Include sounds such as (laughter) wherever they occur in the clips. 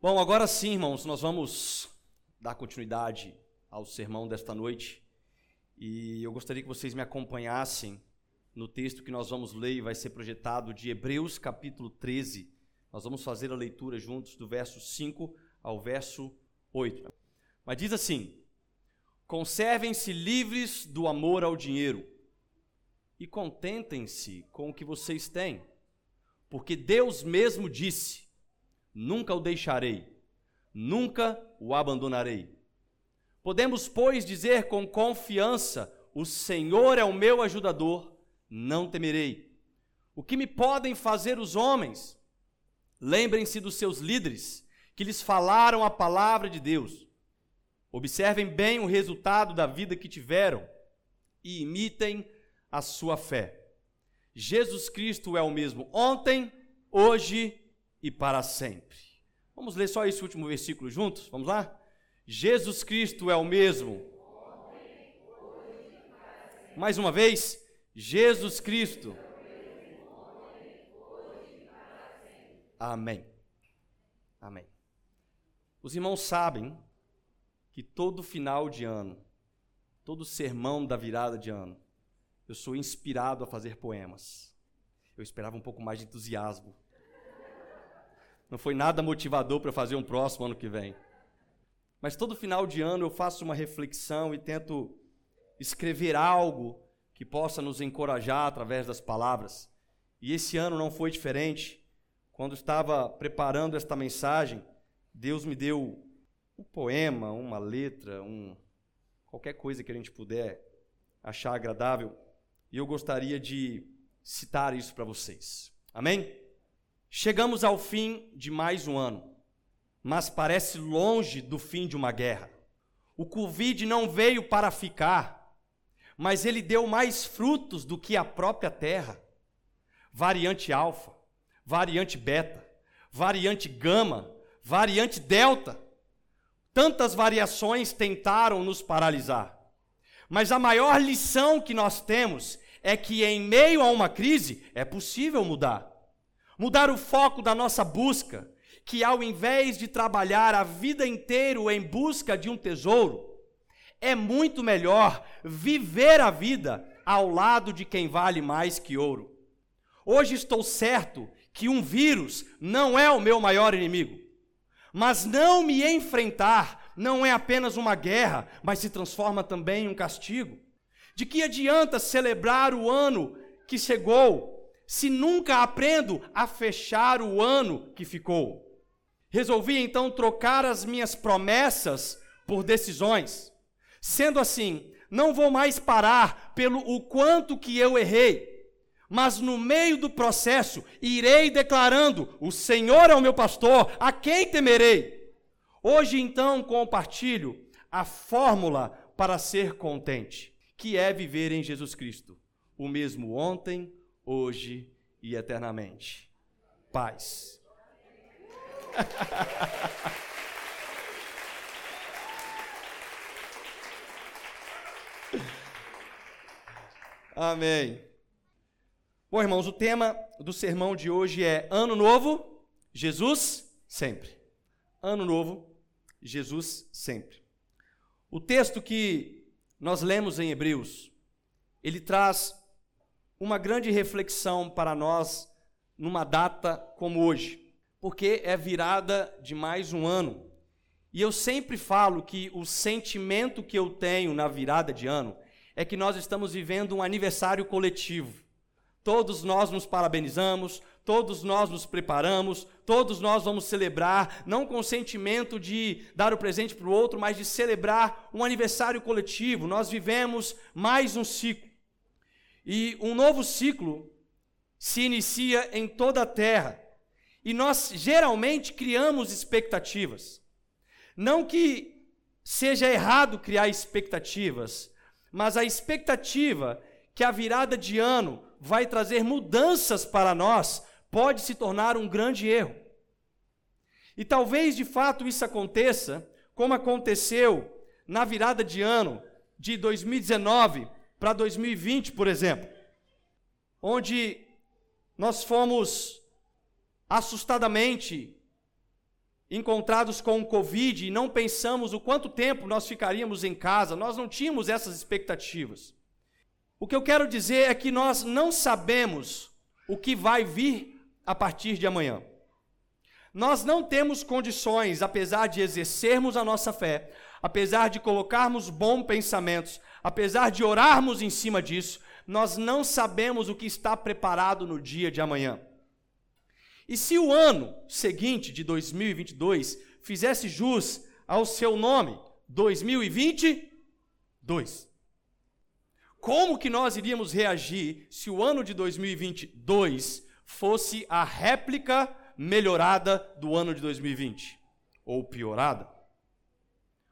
Bom, agora sim, irmãos, nós vamos dar continuidade ao sermão desta noite. E eu gostaria que vocês me acompanhassem no texto que nós vamos ler e vai ser projetado de Hebreus capítulo 13. Nós vamos fazer a leitura juntos do verso 5 ao verso 8. Mas diz assim: Conservem-se livres do amor ao dinheiro e contentem-se com o que vocês têm, porque Deus mesmo disse: nunca o deixarei, nunca o abandonarei. Podemos, pois, dizer com confiança: O Senhor é o meu ajudador, não temerei. O que me podem fazer os homens? Lembrem-se dos seus líderes, que lhes falaram a palavra de Deus. Observem bem o resultado da vida que tiveram e imitem a sua fé. Jesus Cristo é o mesmo ontem, hoje e para sempre. Vamos ler só esse último versículo juntos? Vamos lá? Jesus Cristo é o mesmo. Mais uma vez, Jesus Cristo. Amém. Amém. Os irmãos sabem que todo final de ano, todo sermão da virada de ano, eu sou inspirado a fazer poemas. Eu esperava um pouco mais de entusiasmo não foi nada motivador para fazer um próximo ano que vem. Mas todo final de ano eu faço uma reflexão e tento escrever algo que possa nos encorajar através das palavras. E esse ano não foi diferente. Quando estava preparando esta mensagem, Deus me deu um poema, uma letra, um qualquer coisa que a gente puder achar agradável, e eu gostaria de citar isso para vocês. Amém? Chegamos ao fim de mais um ano, mas parece longe do fim de uma guerra. O Covid não veio para ficar, mas ele deu mais frutos do que a própria terra. Variante alfa, variante beta, variante gama, variante delta. Tantas variações tentaram nos paralisar. Mas a maior lição que nós temos é que em meio a uma crise é possível mudar mudar o foco da nossa busca, que ao invés de trabalhar a vida inteira em busca de um tesouro, é muito melhor viver a vida ao lado de quem vale mais que ouro. Hoje estou certo que um vírus não é o meu maior inimigo, mas não me enfrentar não é apenas uma guerra, mas se transforma também em um castigo. De que adianta celebrar o ano que chegou se nunca aprendo a fechar o ano que ficou? Resolvi então trocar as minhas promessas por decisões. Sendo assim, não vou mais parar pelo o quanto que eu errei, mas no meio do processo irei declarando: O Senhor é o meu pastor, a quem temerei? Hoje então compartilho a fórmula para ser contente, que é viver em Jesus Cristo, o mesmo ontem, hoje e eternamente. Paz. (laughs) Amém. Bom, irmãos, o tema do sermão de hoje é Ano Novo, Jesus sempre. Ano Novo, Jesus sempre. O texto que nós lemos em Hebreus, ele traz uma grande reflexão para nós numa data como hoje, porque é virada de mais um ano. E eu sempre falo que o sentimento que eu tenho na virada de ano é que nós estamos vivendo um aniversário coletivo. Todos nós nos parabenizamos, todos nós nos preparamos, todos nós vamos celebrar, não com o sentimento de dar o presente para o outro, mas de celebrar um aniversário coletivo. Nós vivemos mais um ciclo. E um novo ciclo se inicia em toda a terra. E nós geralmente criamos expectativas. Não que seja errado criar expectativas, mas a expectativa que a virada de ano vai trazer mudanças para nós pode se tornar um grande erro. E talvez de fato isso aconteça, como aconteceu na virada de ano de 2019 para 2020, por exemplo, onde nós fomos assustadamente encontrados com o Covid e não pensamos o quanto tempo nós ficaríamos em casa, nós não tínhamos essas expectativas. O que eu quero dizer é que nós não sabemos o que vai vir a partir de amanhã. Nós não temos condições, apesar de exercermos a nossa fé, apesar de colocarmos bons pensamentos, apesar de orarmos em cima disso, nós não sabemos o que está preparado no dia de amanhã. E se o ano seguinte, de 2022, fizesse jus ao seu nome, 2022, como que nós iríamos reagir se o ano de 2022 fosse a réplica melhorada do ano de 2020? Ou piorada?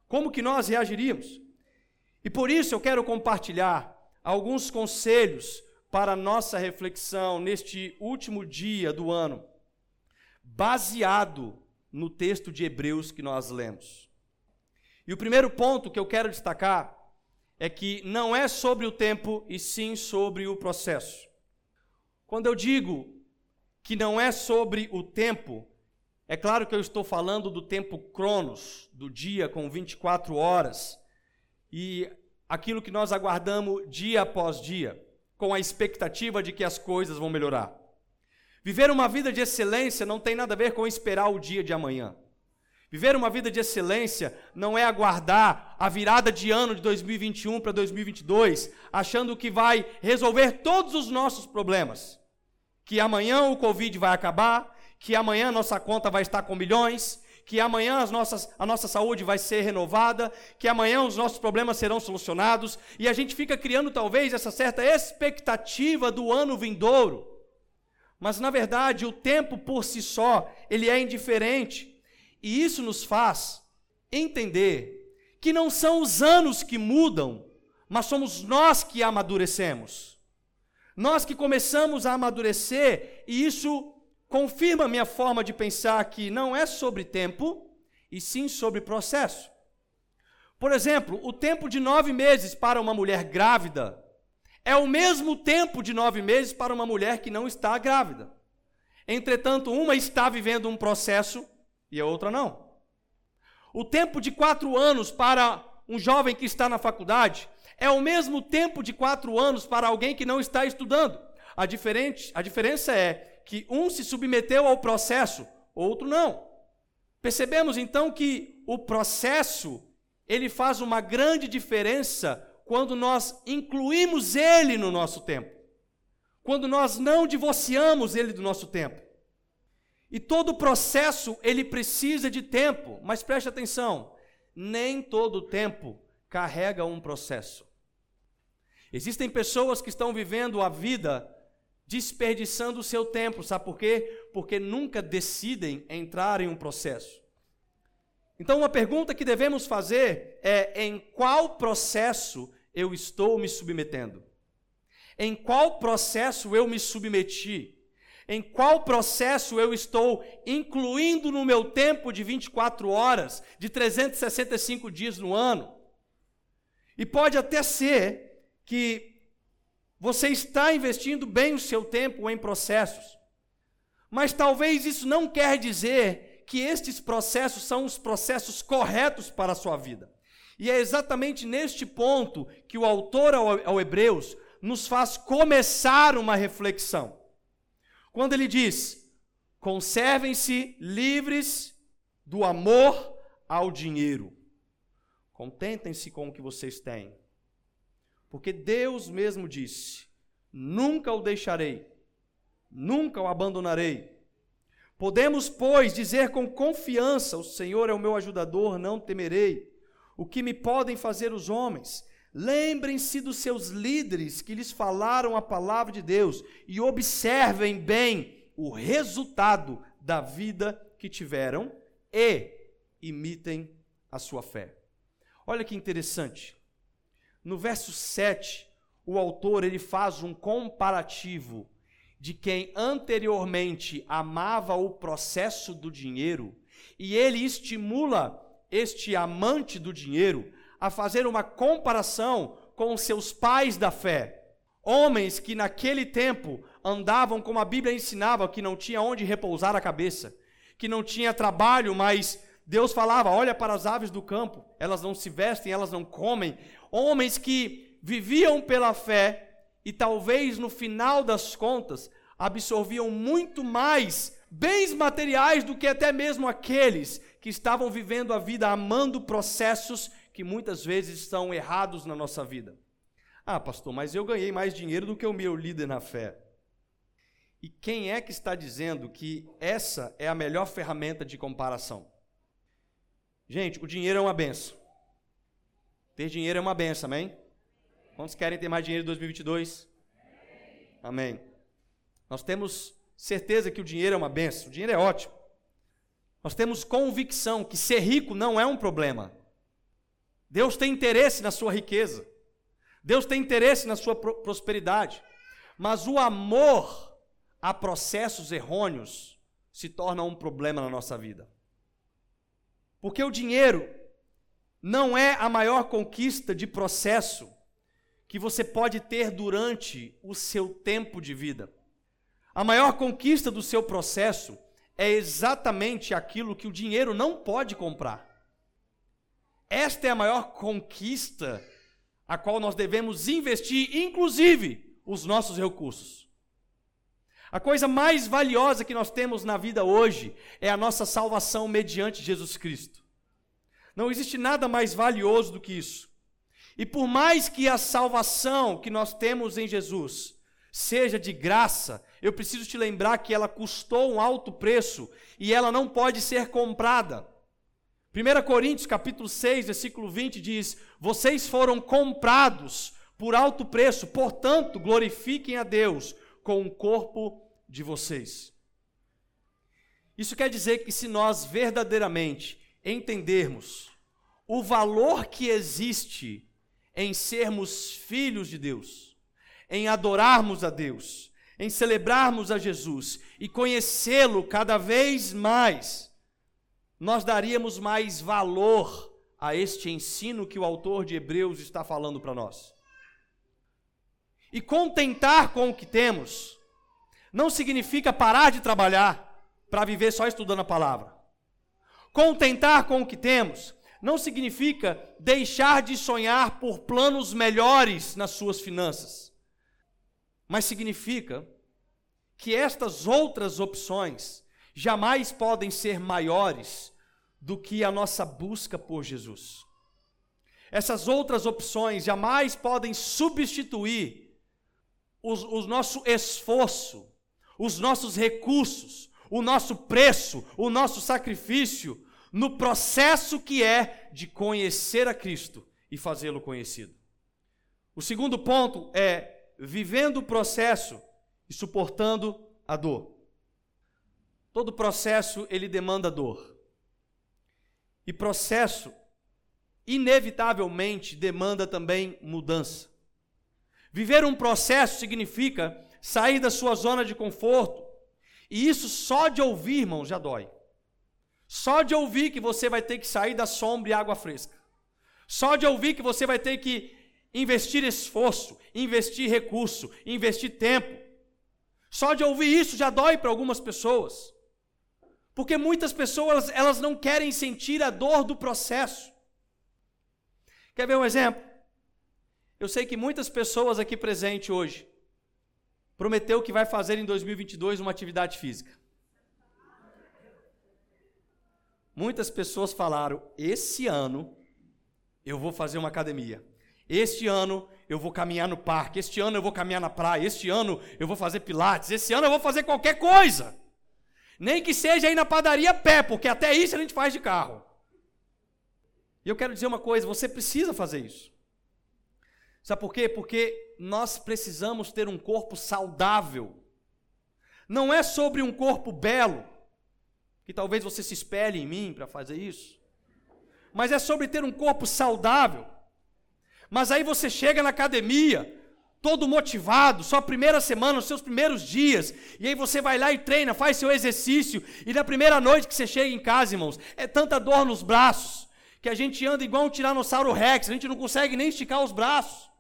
Como que nós reagiríamos? E por isso eu quero compartilhar alguns conselhos para nossa reflexão neste último dia do ano baseado no texto de Hebreus que nós lemos. E o primeiro ponto que eu quero destacar é que não é sobre o tempo e sim sobre o processo. Quando eu digo que não é sobre o tempo, é claro que eu estou falando do tempo cronos, do dia com 24 horas, e aquilo que nós aguardamos dia após dia, com a expectativa de que as coisas vão melhorar. Viver uma vida de excelência não tem nada a ver com esperar o dia de amanhã. Viver uma vida de excelência não é aguardar a virada de ano de 2021 para 2022, achando que vai resolver todos os nossos problemas. Que amanhã o Covid vai acabar, que amanhã nossa conta vai estar com milhões, que amanhã as nossas, a nossa saúde vai ser renovada, que amanhã os nossos problemas serão solucionados, e a gente fica criando talvez essa certa expectativa do ano vindouro. Mas na verdade, o tempo por si só, ele é indiferente. E isso nos faz entender que não são os anos que mudam, mas somos nós que amadurecemos. Nós que começamos a amadurecer, e isso confirma minha forma de pensar que não é sobre tempo, e sim sobre processo. Por exemplo, o tempo de nove meses para uma mulher grávida é o mesmo tempo de nove meses para uma mulher que não está grávida. Entretanto, uma está vivendo um processo e a outra não. O tempo de quatro anos para um jovem que está na faculdade é o mesmo tempo de quatro anos para alguém que não está estudando. A, diferente, a diferença é que um se submeteu ao processo, outro não. Percebemos então que o processo ele faz uma grande diferença quando nós incluímos Ele no nosso tempo, quando nós não divorciamos Ele do nosso tempo. E todo processo ele precisa de tempo, mas preste atenção, nem todo tempo carrega um processo. Existem pessoas que estão vivendo a vida desperdiçando o seu tempo, sabe por quê? Porque nunca decidem entrar em um processo. Então, uma pergunta que devemos fazer é: em qual processo eu estou me submetendo? Em qual processo eu me submeti? Em qual processo eu estou incluindo no meu tempo de 24 horas, de 365 dias no ano? E pode até ser que você está investindo bem o seu tempo em processos, mas talvez isso não quer dizer que estes processos são os processos corretos para a sua vida. E é exatamente neste ponto que o autor ao, ao Hebreus nos faz começar uma reflexão. Quando ele diz: conservem-se livres do amor ao dinheiro. Contentem-se com o que vocês têm. Porque Deus mesmo disse: Nunca o deixarei, nunca o abandonarei. Podemos, pois, dizer com confiança: O Senhor é o meu ajudador, não temerei. O que me podem fazer os homens? Lembrem-se dos seus líderes que lhes falaram a palavra de Deus e observem bem o resultado da vida que tiveram e imitem a sua fé. Olha que interessante. No verso 7, o autor ele faz um comparativo de quem anteriormente amava o processo do dinheiro e ele estimula este amante do dinheiro a fazer uma comparação com seus pais da fé. Homens que naquele tempo andavam como a Bíblia ensinava, que não tinha onde repousar a cabeça, que não tinha trabalho, mas Deus falava: olha para as aves do campo, elas não se vestem, elas não comem. Homens que viviam pela fé e talvez no final das contas absorviam muito mais bens materiais do que até mesmo aqueles que estavam vivendo a vida amando processos que muitas vezes estão errados na nossa vida. Ah, pastor, mas eu ganhei mais dinheiro do que o meu líder na fé. E quem é que está dizendo que essa é a melhor ferramenta de comparação? Gente, o dinheiro é uma benção. Ter dinheiro é uma benção, amém? Quantos querem ter mais dinheiro em 2022? Amém. Nós temos certeza que o dinheiro é uma benção, o dinheiro é ótimo. Nós temos convicção que ser rico não é um problema. Deus tem interesse na sua riqueza. Deus tem interesse na sua prosperidade. Mas o amor a processos errôneos se torna um problema na nossa vida. Porque o dinheiro não é a maior conquista de processo que você pode ter durante o seu tempo de vida. A maior conquista do seu processo é exatamente aquilo que o dinheiro não pode comprar. Esta é a maior conquista a qual nós devemos investir, inclusive os nossos recursos. A coisa mais valiosa que nós temos na vida hoje é a nossa salvação mediante Jesus Cristo. Não existe nada mais valioso do que isso. E por mais que a salvação que nós temos em Jesus seja de graça, eu preciso te lembrar que ela custou um alto preço e ela não pode ser comprada. 1 Coríntios capítulo 6, versículo 20 diz: "Vocês foram comprados por alto preço, portanto, glorifiquem a Deus com o corpo de vocês." Isso quer dizer que se nós verdadeiramente entendermos o valor que existe em sermos filhos de Deus, em adorarmos a Deus, em celebrarmos a Jesus e conhecê-lo cada vez mais, nós daríamos mais valor a este ensino que o autor de Hebreus está falando para nós. E contentar com o que temos não significa parar de trabalhar para viver só estudando a palavra. Contentar com o que temos não significa deixar de sonhar por planos melhores nas suas finanças, mas significa que estas outras opções jamais podem ser maiores do que a nossa busca por Jesus. Essas outras opções jamais podem substituir o, o nosso esforço, os nossos recursos, o nosso preço, o nosso sacrifício no processo que é de conhecer a Cristo e fazê-lo conhecido. O segundo ponto é vivendo o processo e suportando a dor. Todo processo ele demanda dor. E processo inevitavelmente demanda também mudança. Viver um processo significa sair da sua zona de conforto. E isso só de ouvir, irmão, já dói. Só de ouvir que você vai ter que sair da sombra e água fresca. Só de ouvir que você vai ter que investir esforço, investir recurso, investir tempo. Só de ouvir isso já dói para algumas pessoas. Porque muitas pessoas elas não querem sentir a dor do processo. Quer ver um exemplo? Eu sei que muitas pessoas aqui presentes hoje prometeu que vai fazer em 2022 uma atividade física. Muitas pessoas falaram: "Esse ano eu vou fazer uma academia. Este ano eu vou caminhar no parque, este ano eu vou caminhar na praia, este ano eu vou fazer pilates, esse ano eu vou fazer qualquer coisa. Nem que seja aí na padaria a pé, porque até isso a gente faz de carro. E eu quero dizer uma coisa, você precisa fazer isso. Sabe por quê? Porque nós precisamos ter um corpo saudável. Não é sobre um corpo belo, que talvez você se espelhe em mim para fazer isso. Mas é sobre ter um corpo saudável. Mas aí você chega na academia, todo motivado, sua primeira semana, os seus primeiros dias, e aí você vai lá e treina, faz seu exercício, e na primeira noite que você chega em casa, irmãos, é tanta dor nos braços, que a gente anda igual um tiranossauro rex, a gente não consegue nem esticar os braços.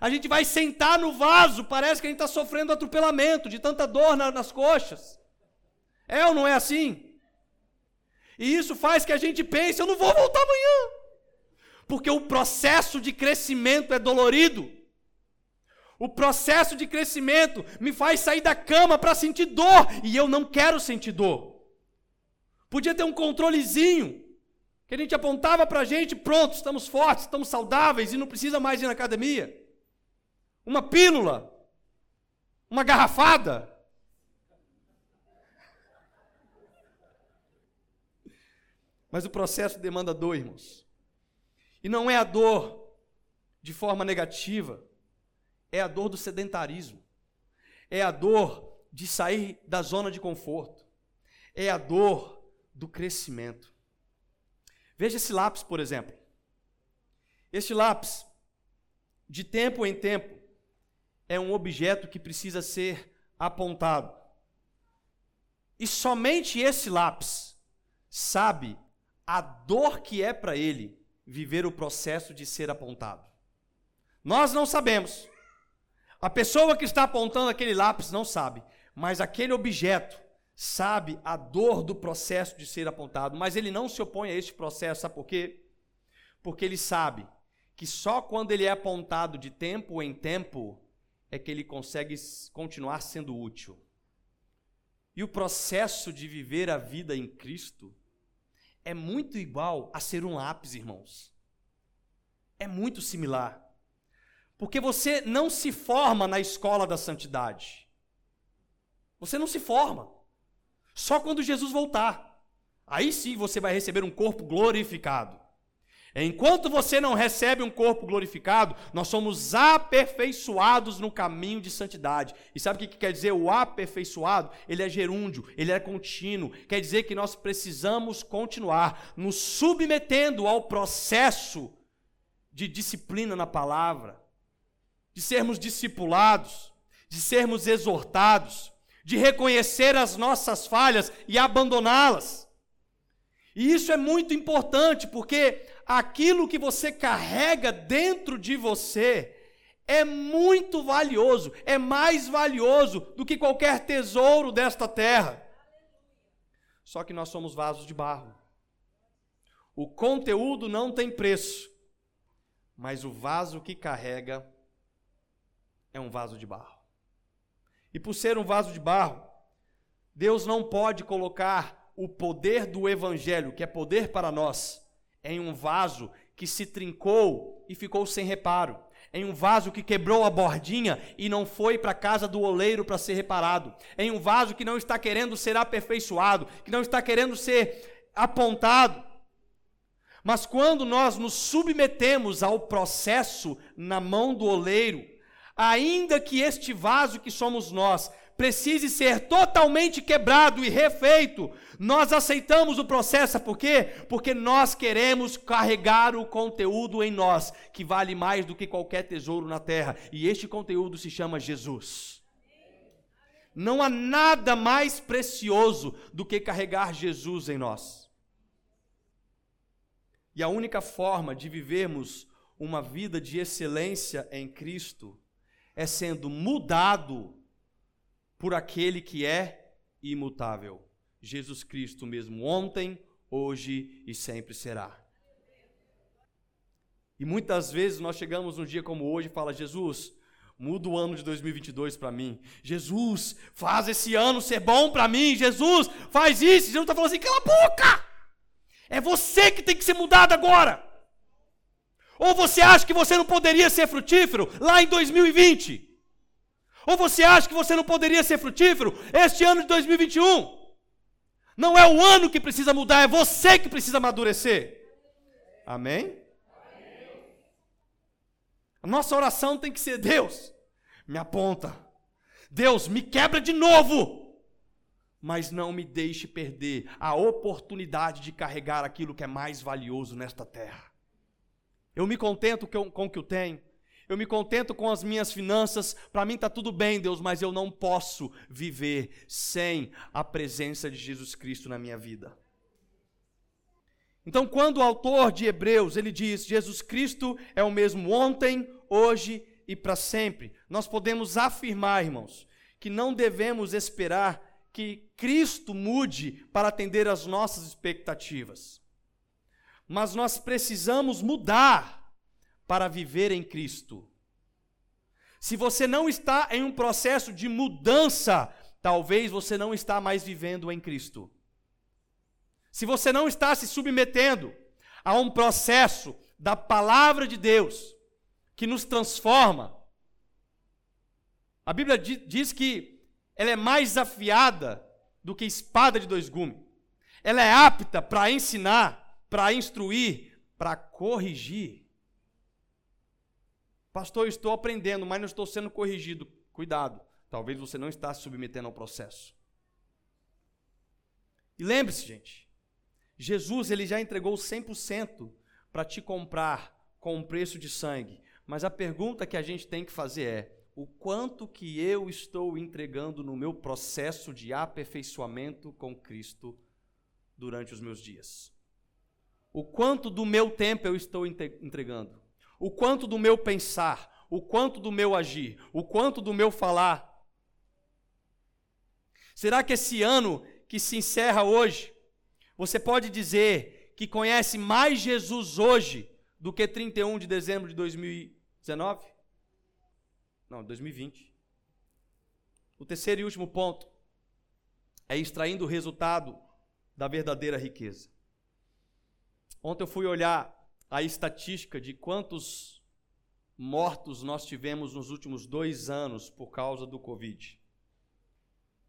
A gente vai sentar no vaso, parece que a gente está sofrendo atropelamento, de tanta dor na, nas coxas. É ou não é assim? E isso faz que a gente pense: eu não vou voltar amanhã. Porque o processo de crescimento é dolorido. O processo de crescimento me faz sair da cama para sentir dor, e eu não quero sentir dor. Podia ter um controlezinho, que a gente apontava para a gente, pronto, estamos fortes, estamos saudáveis e não precisa mais ir na academia. Uma pílula, uma garrafada. Mas o processo demanda dor, irmãos. E não é a dor de forma negativa, é a dor do sedentarismo, é a dor de sair da zona de conforto, é a dor do crescimento. Veja esse lápis, por exemplo. Este lápis, de tempo em tempo, é um objeto que precisa ser apontado. E somente esse lápis sabe a dor que é para ele viver o processo de ser apontado. Nós não sabemos. A pessoa que está apontando aquele lápis não sabe, mas aquele objeto sabe a dor do processo de ser apontado, mas ele não se opõe a este processo, sabe por quê? Porque ele sabe que só quando ele é apontado de tempo em tempo é que ele consegue continuar sendo útil. E o processo de viver a vida em Cristo é muito igual a ser um lápis, irmãos. É muito similar. Porque você não se forma na escola da santidade. Você não se forma. Só quando Jesus voltar. Aí sim você vai receber um corpo glorificado. Enquanto você não recebe um corpo glorificado, nós somos aperfeiçoados no caminho de santidade. E sabe o que quer dizer o aperfeiçoado? Ele é gerúndio, ele é contínuo. Quer dizer que nós precisamos continuar nos submetendo ao processo de disciplina na palavra, de sermos discipulados, de sermos exortados, de reconhecer as nossas falhas e abandoná-las. E isso é muito importante, porque aquilo que você carrega dentro de você é muito valioso, é mais valioso do que qualquer tesouro desta terra. Só que nós somos vasos de barro. O conteúdo não tem preço, mas o vaso que carrega é um vaso de barro. E por ser um vaso de barro, Deus não pode colocar o poder do Evangelho, que é poder para nós, em um vaso que se trincou e ficou sem reparo, em um vaso que quebrou a bordinha e não foi para a casa do oleiro para ser reparado, em um vaso que não está querendo ser aperfeiçoado, que não está querendo ser apontado. Mas quando nós nos submetemos ao processo na mão do oleiro, ainda que este vaso que somos nós precise ser totalmente quebrado e refeito, nós aceitamos o processo, por quê? Porque nós queremos carregar o conteúdo em nós, que vale mais do que qualquer tesouro na terra, e este conteúdo se chama Jesus. Não há nada mais precioso do que carregar Jesus em nós. E a única forma de vivermos uma vida de excelência em Cristo é sendo mudado por aquele que é imutável. Jesus Cristo mesmo ontem, hoje e sempre será. E muitas vezes nós chegamos num dia como hoje e fala: Jesus, muda o ano de 2022 para mim. Jesus, faz esse ano ser bom para mim. Jesus, faz isso. Jesus está falando assim: cala a boca! É você que tem que ser mudado agora. Ou você acha que você não poderia ser frutífero lá em 2020? Ou você acha que você não poderia ser frutífero este ano de 2021? Não é o ano que precisa mudar, é você que precisa amadurecer. Amém? A nossa oração tem que ser: Deus, me aponta. Deus, me quebra de novo. Mas não me deixe perder a oportunidade de carregar aquilo que é mais valioso nesta terra. Eu me contento com o que eu tenho. Eu me contento com as minhas finanças. Para mim está tudo bem, Deus, mas eu não posso viver sem a presença de Jesus Cristo na minha vida. Então, quando o autor de Hebreus ele diz Jesus Cristo é o mesmo ontem, hoje e para sempre, nós podemos afirmar, irmãos, que não devemos esperar que Cristo mude para atender às nossas expectativas. Mas nós precisamos mudar para viver em Cristo. Se você não está em um processo de mudança, talvez você não está mais vivendo em Cristo. Se você não está se submetendo a um processo da palavra de Deus que nos transforma, a Bíblia diz que ela é mais afiada do que espada de dois gumes. Ela é apta para ensinar, para instruir, para corrigir. Pastor, estou aprendendo, mas não estou sendo corrigido. Cuidado, talvez você não está se submetendo ao processo. E lembre-se, gente, Jesus ele já entregou 100% para te comprar com um preço de sangue. Mas a pergunta que a gente tem que fazer é: o quanto que eu estou entregando no meu processo de aperfeiçoamento com Cristo durante os meus dias. O quanto do meu tempo eu estou entregando. O quanto do meu pensar, o quanto do meu agir, o quanto do meu falar. Será que esse ano que se encerra hoje, você pode dizer que conhece mais Jesus hoje do que 31 de dezembro de 2019? Não, 2020. O terceiro e último ponto é extraindo o resultado da verdadeira riqueza. Ontem eu fui olhar a estatística de quantos mortos nós tivemos nos últimos dois anos por causa do Covid.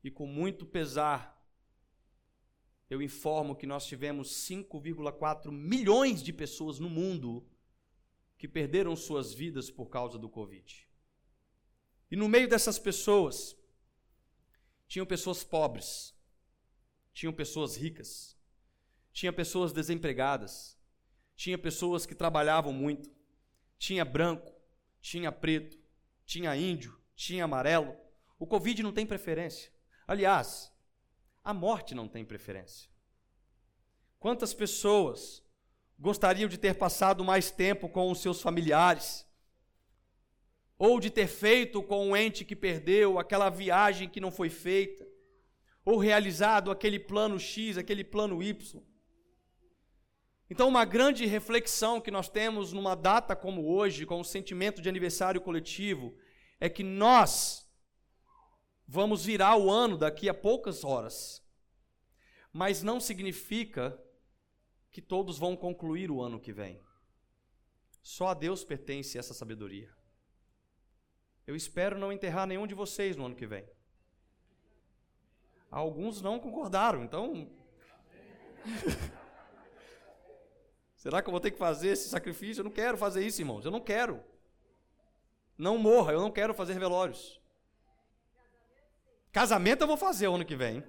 E com muito pesar, eu informo que nós tivemos 5,4 milhões de pessoas no mundo que perderam suas vidas por causa do Covid. E no meio dessas pessoas, tinham pessoas pobres, tinham pessoas ricas, tinha pessoas desempregadas, tinha pessoas que trabalhavam muito, tinha branco, tinha preto, tinha índio, tinha amarelo. O Covid não tem preferência. Aliás, a morte não tem preferência. Quantas pessoas gostariam de ter passado mais tempo com os seus familiares? ou de ter feito com o ente que perdeu, aquela viagem que não foi feita, ou realizado aquele plano X, aquele plano Y. Então, uma grande reflexão que nós temos numa data como hoje, com o sentimento de aniversário coletivo, é que nós vamos virar o ano daqui a poucas horas. Mas não significa que todos vão concluir o ano que vem. Só a Deus pertence essa sabedoria. Eu espero não enterrar nenhum de vocês no ano que vem. Alguns não concordaram, então. (laughs) Será que eu vou ter que fazer esse sacrifício? Eu não quero fazer isso, irmãos. Eu não quero. Não morra, eu não quero fazer velórios. Casamento eu vou fazer o ano que vem.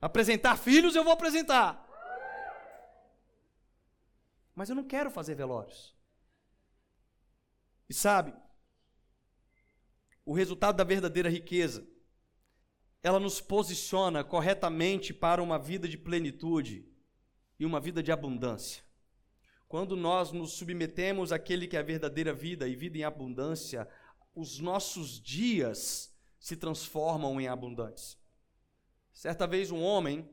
Apresentar filhos eu vou apresentar. Mas eu não quero fazer velórios. E sabe, o resultado da verdadeira riqueza, ela nos posiciona corretamente para uma vida de plenitude e uma vida de abundância. Quando nós nos submetemos àquele que é a verdadeira vida e vida em abundância, os nossos dias se transformam em abundantes. Certa vez um homem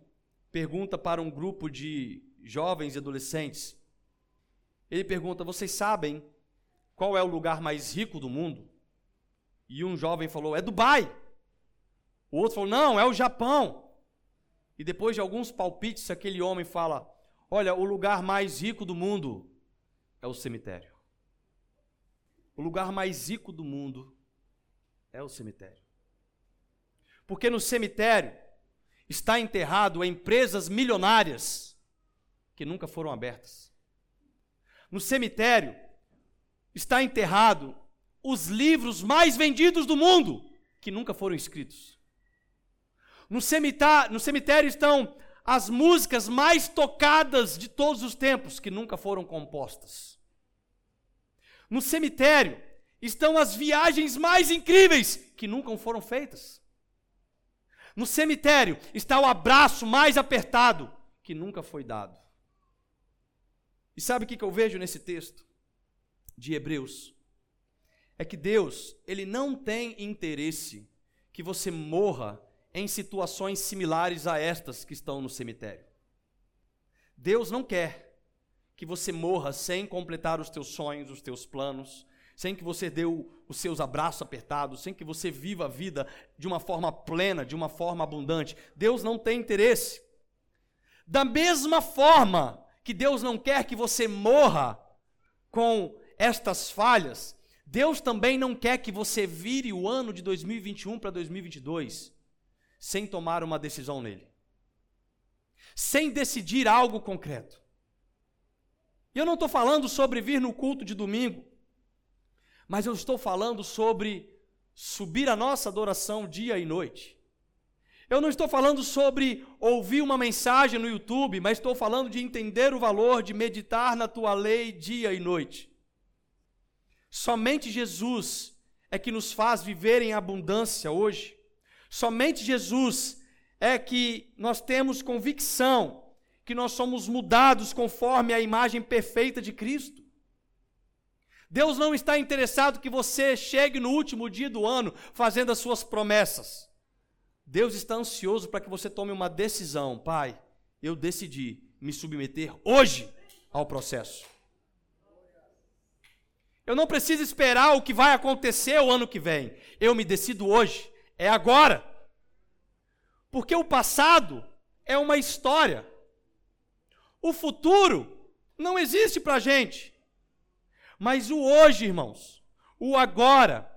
pergunta para um grupo de jovens e adolescentes. Ele pergunta: "Vocês sabem qual é o lugar mais rico do mundo? E um jovem falou: É Dubai. O outro falou: Não, é o Japão. E depois de alguns palpites, aquele homem fala: Olha, o lugar mais rico do mundo é o cemitério. O lugar mais rico do mundo é o cemitério. Porque no cemitério está enterrado empresas milionárias que nunca foram abertas. No cemitério está enterrado os livros mais vendidos do mundo, que nunca foram escritos. No cemitério, no cemitério estão as músicas mais tocadas de todos os tempos, que nunca foram compostas. No cemitério estão as viagens mais incríveis, que nunca foram feitas. No cemitério está o abraço mais apertado, que nunca foi dado. E sabe o que eu vejo nesse texto? de Hebreus é que Deus, ele não tem interesse que você morra em situações similares a estas que estão no cemitério. Deus não quer que você morra sem completar os teus sonhos, os teus planos, sem que você dê os seus abraços apertados, sem que você viva a vida de uma forma plena, de uma forma abundante. Deus não tem interesse. Da mesma forma que Deus não quer que você morra com estas falhas, Deus também não quer que você vire o ano de 2021 para 2022 sem tomar uma decisão nele, sem decidir algo concreto. E eu não estou falando sobre vir no culto de domingo, mas eu estou falando sobre subir a nossa adoração dia e noite. Eu não estou falando sobre ouvir uma mensagem no YouTube, mas estou falando de entender o valor de meditar na tua lei dia e noite. Somente Jesus é que nos faz viver em abundância hoje. Somente Jesus é que nós temos convicção que nós somos mudados conforme a imagem perfeita de Cristo. Deus não está interessado que você chegue no último dia do ano fazendo as suas promessas. Deus está ansioso para que você tome uma decisão. Pai, eu decidi me submeter hoje ao processo. Eu não preciso esperar o que vai acontecer o ano que vem. Eu me decido hoje. É agora. Porque o passado é uma história. O futuro não existe para a gente. Mas o hoje, irmãos, o agora,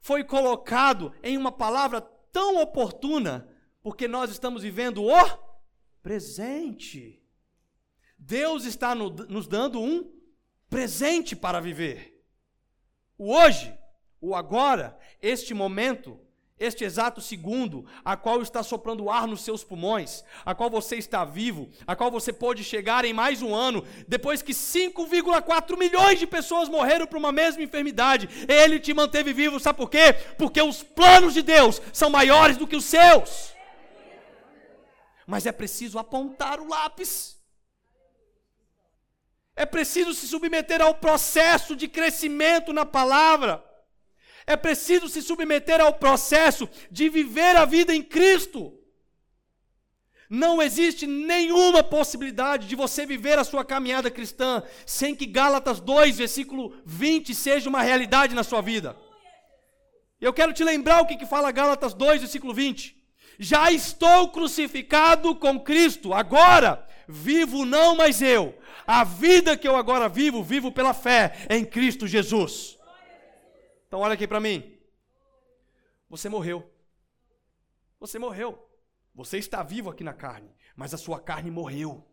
foi colocado em uma palavra tão oportuna, porque nós estamos vivendo o presente. Deus está no, nos dando um presente para viver. O hoje, o agora, este momento, este exato segundo, a qual está soprando ar nos seus pulmões, a qual você está vivo, a qual você pode chegar em mais um ano, depois que 5,4 milhões de pessoas morreram por uma mesma enfermidade, ele te manteve vivo, sabe por quê? Porque os planos de Deus são maiores do que os seus. Mas é preciso apontar o lápis. É preciso se submeter ao processo de crescimento na palavra. É preciso se submeter ao processo de viver a vida em Cristo. Não existe nenhuma possibilidade de você viver a sua caminhada cristã sem que Gálatas 2, versículo 20, seja uma realidade na sua vida. Eu quero te lembrar o que, que fala Gálatas 2, versículo 20. Já estou crucificado com Cristo, agora vivo não mais eu. A vida que eu agora vivo, vivo pela fé em Cristo Jesus. Então olha aqui para mim. Você morreu. Você morreu. Você está vivo aqui na carne, mas a sua carne morreu.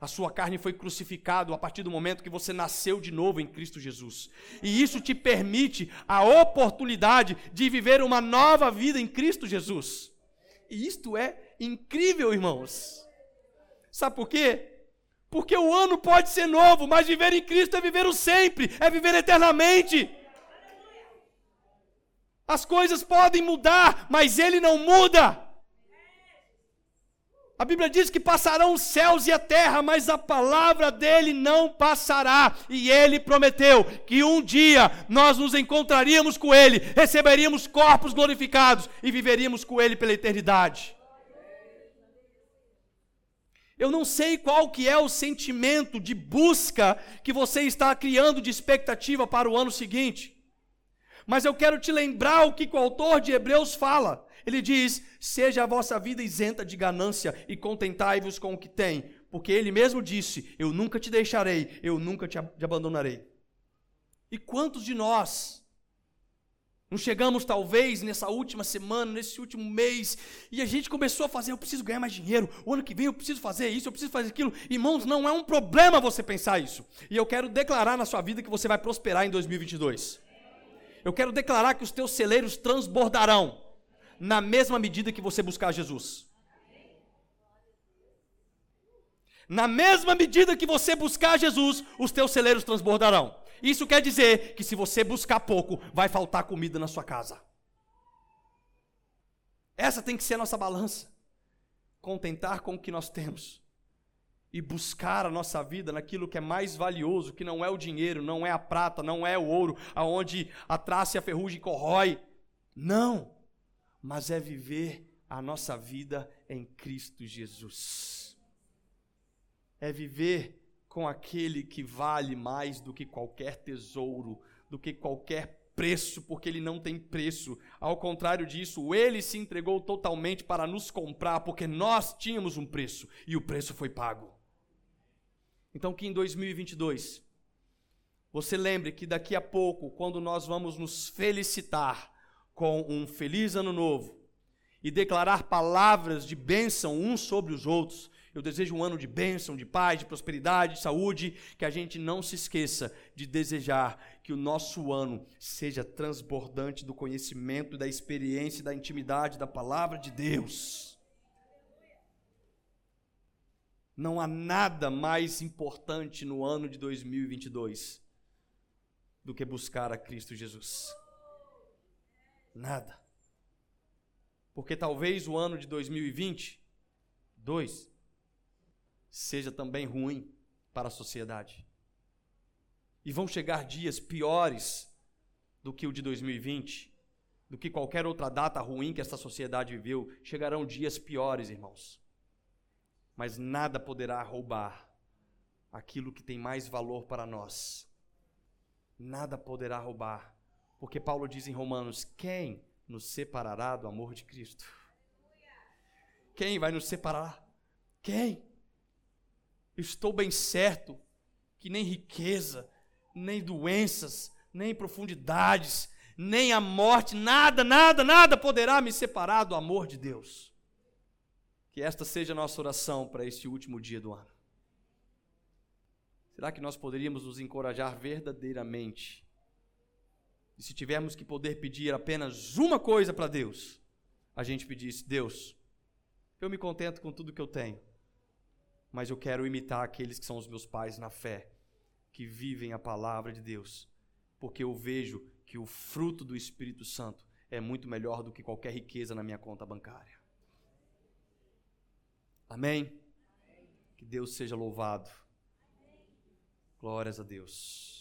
A sua carne foi crucificada a partir do momento que você nasceu de novo em Cristo Jesus. E isso te permite a oportunidade de viver uma nova vida em Cristo Jesus. E isto é incrível, irmãos. Sabe por quê? Porque o ano pode ser novo, mas viver em Cristo é viver o sempre, é viver eternamente. As coisas podem mudar, mas ele não muda. A Bíblia diz que passarão os céus e a terra, mas a palavra dele não passará. E ele prometeu que um dia nós nos encontraríamos com ele, receberíamos corpos glorificados e viveríamos com ele pela eternidade. Eu não sei qual que é o sentimento de busca que você está criando de expectativa para o ano seguinte. Mas eu quero te lembrar o que o autor de Hebreus fala. Ele diz: Seja a vossa vida isenta de ganância e contentai-vos com o que tem, porque ele mesmo disse: Eu nunca te deixarei, eu nunca te abandonarei. E quantos de nós não chegamos, talvez, nessa última semana, nesse último mês, e a gente começou a fazer: eu preciso ganhar mais dinheiro, o ano que vem eu preciso fazer isso, eu preciso fazer aquilo. Irmãos, não é um problema você pensar isso. E eu quero declarar na sua vida que você vai prosperar em 2022. Eu quero declarar que os teus celeiros transbordarão na mesma medida que você buscar Jesus. Na mesma medida que você buscar Jesus, os teus celeiros transbordarão. Isso quer dizer que se você buscar pouco, vai faltar comida na sua casa. Essa tem que ser a nossa balança. Contentar com o que nós temos e buscar a nossa vida naquilo que é mais valioso, que não é o dinheiro, não é a prata, não é o ouro, aonde a traça e a ferrugem corrói. Não. mas é viver a nossa vida em Cristo Jesus. É viver com aquele que vale mais do que qualquer tesouro, do que qualquer preço, porque ele não tem preço. Ao contrário disso, ele se entregou totalmente para nos comprar, porque nós tínhamos um preço e o preço foi pago. Então, que em 2022 você lembre que daqui a pouco, quando nós vamos nos felicitar com um feliz ano novo e declarar palavras de bênção uns sobre os outros, eu desejo um ano de bênção, de paz, de prosperidade, de saúde, que a gente não se esqueça de desejar que o nosso ano seja transbordante do conhecimento, da experiência, da intimidade da palavra de Deus. Não há nada mais importante no ano de 2022 do que buscar a Cristo Jesus. Nada. Porque talvez o ano de 2022 seja também ruim para a sociedade. E vão chegar dias piores do que o de 2020, do que qualquer outra data ruim que essa sociedade viveu. Chegarão dias piores, irmãos. Mas nada poderá roubar aquilo que tem mais valor para nós. Nada poderá roubar. Porque Paulo diz em Romanos: quem nos separará do amor de Cristo? Quem vai nos separar? Quem? estou bem certo que nem riqueza, nem doenças, nem profundidades, nem a morte, nada, nada, nada poderá me separar do amor de Deus. Que esta seja a nossa oração para este último dia do ano. Será que nós poderíamos nos encorajar verdadeiramente? E se tivermos que poder pedir apenas uma coisa para Deus, a gente pedisse: Deus, eu me contento com tudo que eu tenho mas eu quero imitar aqueles que são os meus pais na fé, que vivem a palavra de Deus, porque eu vejo que o fruto do Espírito Santo é muito melhor do que qualquer riqueza na minha conta bancária. Amém? Que Deus seja louvado. Glórias a Deus.